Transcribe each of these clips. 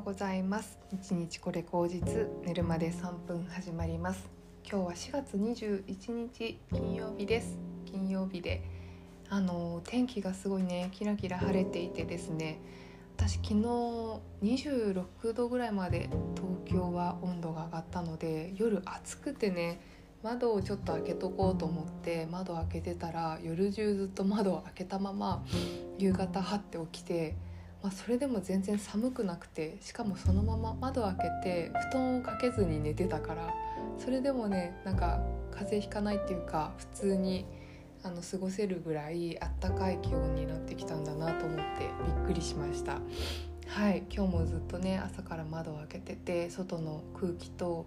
うございます。一日これ口実寝るまで3分始まります。今日は4月21日金曜日です。金曜日であの天気がすごいねキラキラ晴れていてですね。私昨日26度ぐらいまで東京は温度が上がったので夜暑くてね窓をちょっと開けとこうと思って窓開けてたら夜中ずっと窓を開けたまま夕方はって起きてまあ、それでも全然寒くなくてしかもそのまま窓開けて布団をかけずに寝てたからそれでもねなんか風邪ひかないっていうか普通にあの過ごせるぐらいあったかい気温になってきたんだなと思ってびっくりしました。はい今日もずっとね朝から窓を開けてて外の空気と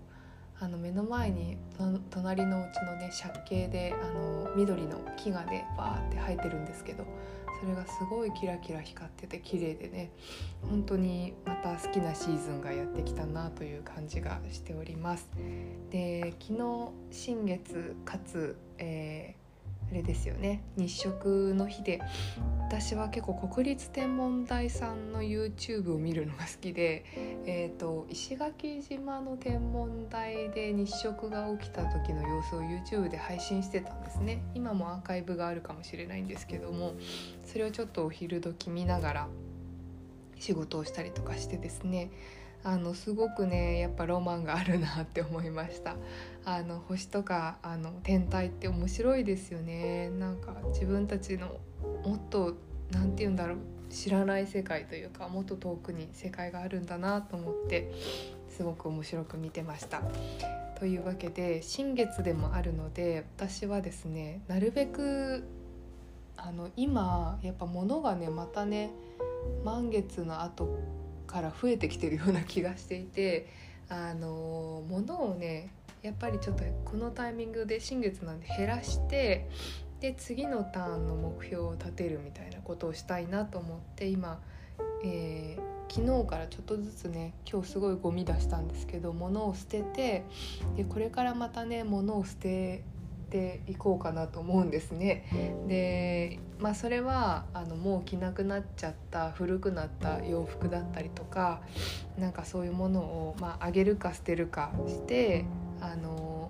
あの目の前に隣のうちのね借景であの緑の木がねバーって生えてるんですけどそれがすごいキラキラ光ってて綺麗でね本当にまた好きなシーズンがやってきたなという感じがしております。で昨日新月かつ、えあれですよね。日食の日で。私は結構国立天文台さんの YouTube を見るのが好きで、えーと、石垣島の天文台で日食が起きた時の様子を YouTube で配信してたんですね。今もアーカイブがあるかもしれないんですけどもそれをちょっとお昼時見ながら仕事をしたりとかしてですね。あのすごくねやっぱロマンがあるなって思いました あの星とかあの天体って面白いですよねなんか自分たちのもっと何て言うんだろう知らない世界というかもっと遠くに世界があるんだなと思ってすごく面白く見てました。というわけで新月でもあるので私はですねなるべくあの今やっぱ物がねまたね満月の後から増えてきてるような気がしていてあの物をねやっぱりちょっとこのタイミングで新月なんで減らしてで次のターンの目標を立てるみたいなことをしたいなと思って今、えー、昨日からちょっとずつね今日すごいゴミ出したんですけど物を捨ててでこれからまたね物を捨てていこうかなと思うんですね。でまあそれはあのもう着なくなっちゃった古くなった洋服だったりとかなんかそういうものを、まあ、あげるか捨てるかしてあの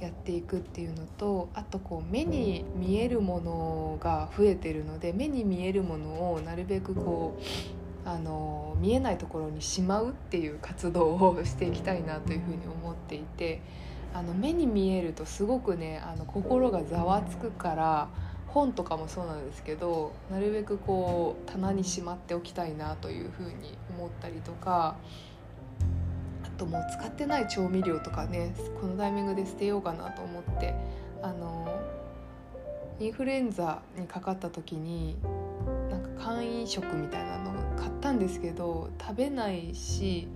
やっていくっていうのとあとこう目に見えるものが増えてるので目に見えるものをなるべくこうあの見えないところにしまうっていう活動をしていきたいなというふうに思っていてあの目に見えるとすごくねあの心がざわつくから本とかもそうなんですけどなるべくこう棚にしまっておきたいなというふうに思ったりとかあともう使ってない調味料とかねこのタイミングで捨てようかなと思ってあのインフルエンザにかかった時になんか簡易食みたいなのを買ったんですけど食べないし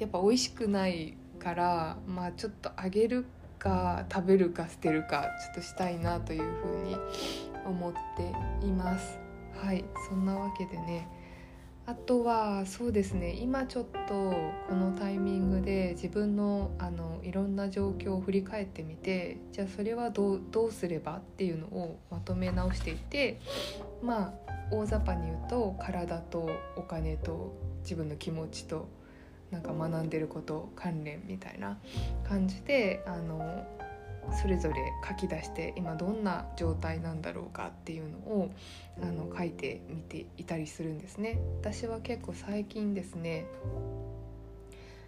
やっぱ美味しくないからまあちょっとあげるか食べるか捨てるかちょっとしたいなというふうに思っています。はいそんなわけでねあとはそうですね今ちょっとこのタイミングで自分のあのいろんな状況を振り返ってみてじゃあそれはどうどうすればっていうのをまとめ直していてまあ大雑把に言うと体とお金と自分の気持ちとなんか学んでること関連みたいな感じであのそれぞれ書き出して今どんな状態なんだろうかっていうのをあの書いてみていたりするんですね。私は結構最近ですね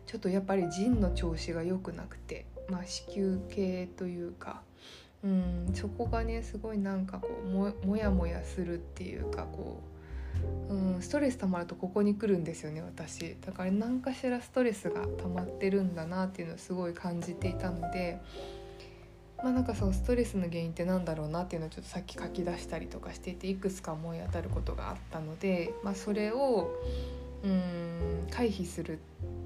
ちょっとやっぱり腎の調子が良くなくて、まあ、子宮系というかうんそこがねすごいなんかこうももやもやするっていうかこううん、ストレス溜まるとここに来るんですよね私。だから何かしらストレスが溜まってるんだなっていうのをすごい感じていたのでまあなんかそのストレスの原因って何だろうなっていうのをちょっとさっき書き出したりとかしていていくつか思い当たることがあったので、まあ、それをうん回避する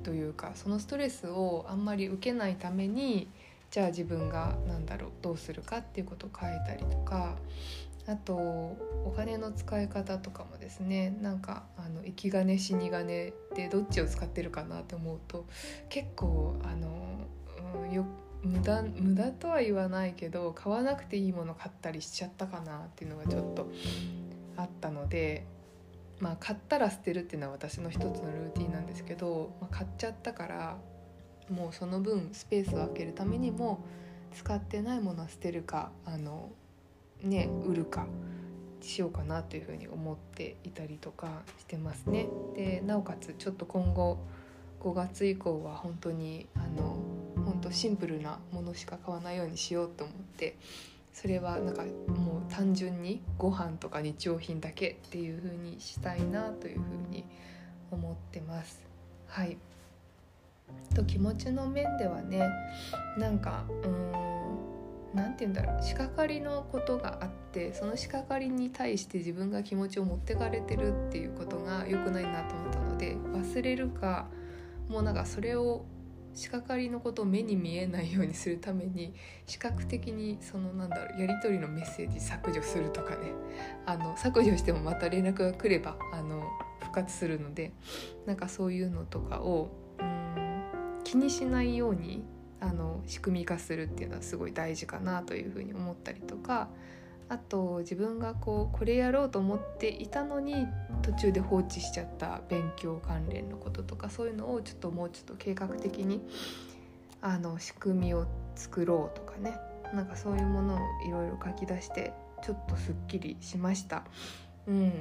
というかそのストレスをあんまり受けないためにじゃあ自分が何だろうどうするかっていうことを書いたりとかあとお金の使い方とかもですねなんかあの生き金死に金でどっちを使ってるかなって思うと結構あの、うん、よ無駄無駄とは言わないけど買わなくていいもの買ったりしちゃったかなっていうのがちょっとあったのでまあ買ったら捨てるっていうのは私の一つのルーティンなんですけど、まあ、買っちゃったからもうその分スペースを空けるためにも使ってないものは捨てるかあのね売るかしようかなというふうに思っていたりとかしてますね。でなおかつちょっと今後5月以降は本当にあの本当シンプルなものしか買わないようにしようと思ってそれはなんかもう単純にご飯とか日用品だけっていう風にしたいなという風に思ってます。はいと気持ちの面ではねなんかうん何て言うんだろう。仕掛かりのことがあってその仕掛かりに対して自分が気持ちを持ってかれてるっていうことが良くないなと思ったので忘れるかもうなんかそれを仕掛かりのことを目に見えないようにするために視覚的にそのなんだろうやり取りのメッセージ削除するとかね。あの削除してもまた連絡が来ればあの復活するのでなんかそういうのとかをうん気にしないようにあの仕組み化するっていうのはすごい大事かなというふうに思ったりとかあと自分がこうこれやろうと思っていたのに途中で放置しちゃった勉強関連のこととかそういうのをちょっともうちょっと計画的にあの仕組みを作ろうとかねなんかそういうものをいろいろ書き出してちょっとすっきりしました。うん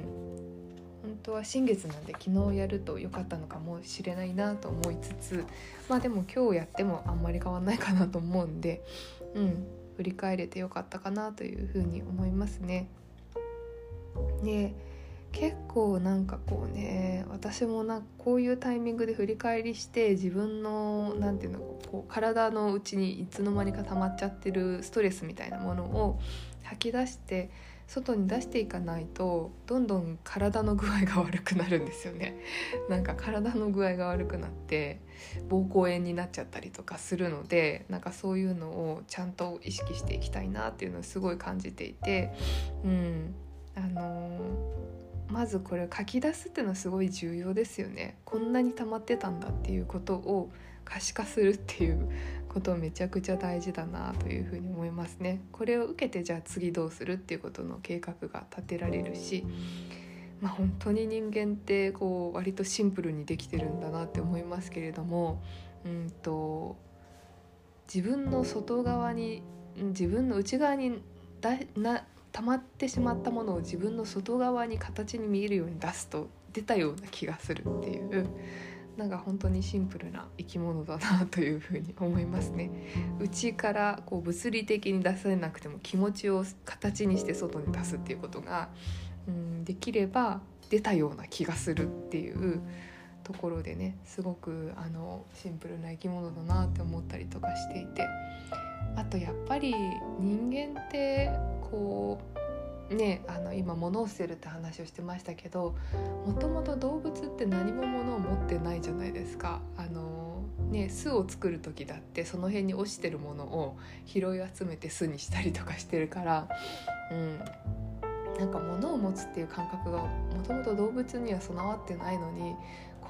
本当は新月なんで昨日やると良かったのかもしれないなと思いつつまあでも今日やってもあんまり変わんないかなと思うんでうん振り返れてよかったかなというふうに思いますね。で結構なんかこうね私もなこういうタイミングで振り返りして自分の何て言うのこう体のうちにいつの間にか溜まっちゃってるストレスみたいなものを吐き出して外に出していかないとどんどん体の具合が悪くなるんですよね。なんか体の具合が悪くなって膀胱炎になっちゃったりとかするのでなんかそういうのをちゃんと意識していきたいなっていうのをすごい感じていてうん。あのー、まずこれ書き出すっていうのはすごい重要ですよね。こんなに溜まってたんだっていうことを可視化するっていうことめちゃくちゃ大事だなというふうに思いますね。これを受けてじゃあ次どうするっていうことの計画が立てられるし、まあ、本当に人間ってこう割とシンプルにできてるんだなって思いますけれども、うんと自分の外側に自分の内側にだな溜まってしまったものを自分の外側に形に見えるように出すと出たような気がするっていうなんか本当にシンプルな生き物だなというふうに思いますね。内からこう物理的に出せなくても気持ちを形にして外に出すっていうことが、うん、できれば出たような気がするっていうところでねすごくあのシンプルな生き物だなって思ったりとかしていてあとやっぱり人間ってこうね、あの今物を捨てるって話をしてましたけどもともと動物って何も物を持ってないじゃないですか。あのね、巣を作る時だってその辺に落ちてるものを拾い集めて巣にしたりとかしてるから、うん、なんか物を持つっていう感覚がもともと動物には備わってないのに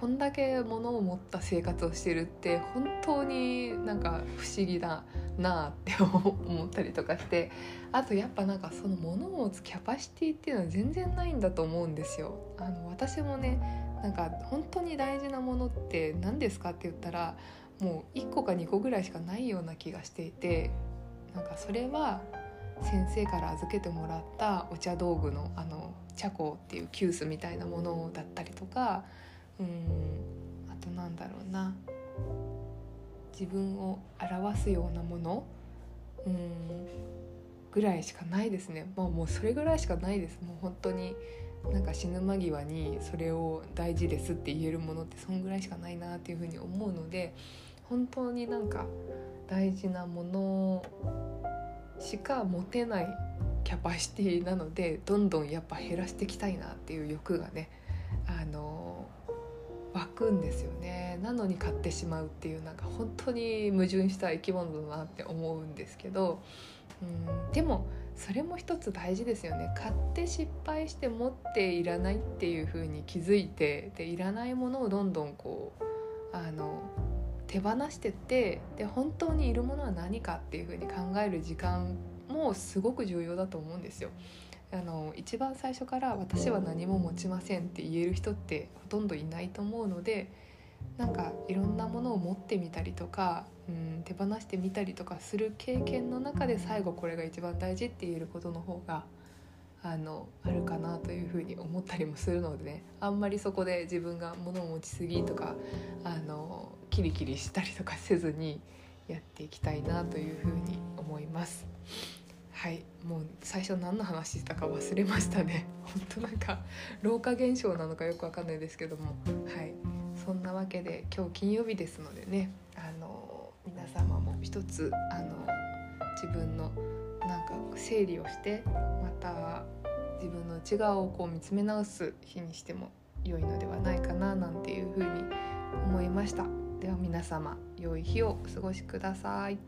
こんだけ物を持った生活をしてるって本当になんか不思議だなあって 思ったりとかしてあとやっぱなんかその物を持つキャパシティっていうのは全然ないんだと思うんですよ。あの私もねなんか本当に大事なものって何ですかって言ったらもう1個か2個ぐらいしかないような気がしていてなんかそれは先生から預けてもらったお茶道具のあの茶香っていう急須みたいなものだったりとかうん。あとなんだろうな。自分を表すようなもの。うん。ぐらいしかないですね。もうもうそれぐらいしかないです。もう本当に。なんか死ぬ間際にそれを大事ですって言えるものってそんぐらいしかないなっていうふうに思うので本当になんか大事なものしか持てないキャパシティなのでどんどんやっぱ減らしていきたいなっていう欲がねあのくんですよねなのに買ってしまうっていうなんか本当に矛盾した生き物だなって思うんですけどうんでもそれも一つ大事ですよね買って失敗して持っていらないっていう風に気づいてでいらないものをどんどんこうあの手放してってで本当にいるものは何かっていう風に考える時間ももすごく重要だと思うんですよ。あの一番最初から「私は何も持ちません」って言える人ってほとんどいないと思うのでなんかいろんなものを持ってみたりとか、うん、手放してみたりとかする経験の中で最後これが一番大事って言えることの方があのあるかなというふうに思ったりもするのでねあんまりそこで自分が物を持ちすぎとかあのキリキリしたりとかせずにやっていきたいなというふうに思います。はいもう最初何の話したか忘れましたね。本当なんか老化現象なのかよくわかんないですけども。はいそんなわけで今日金曜日ですのでねあの皆様も一つあの自分のなんか整理をしてまた自分の内側をこう見つめ直す日にしても良いのではないかななんていうふうに思いました。では皆様良い日をお過ごしください。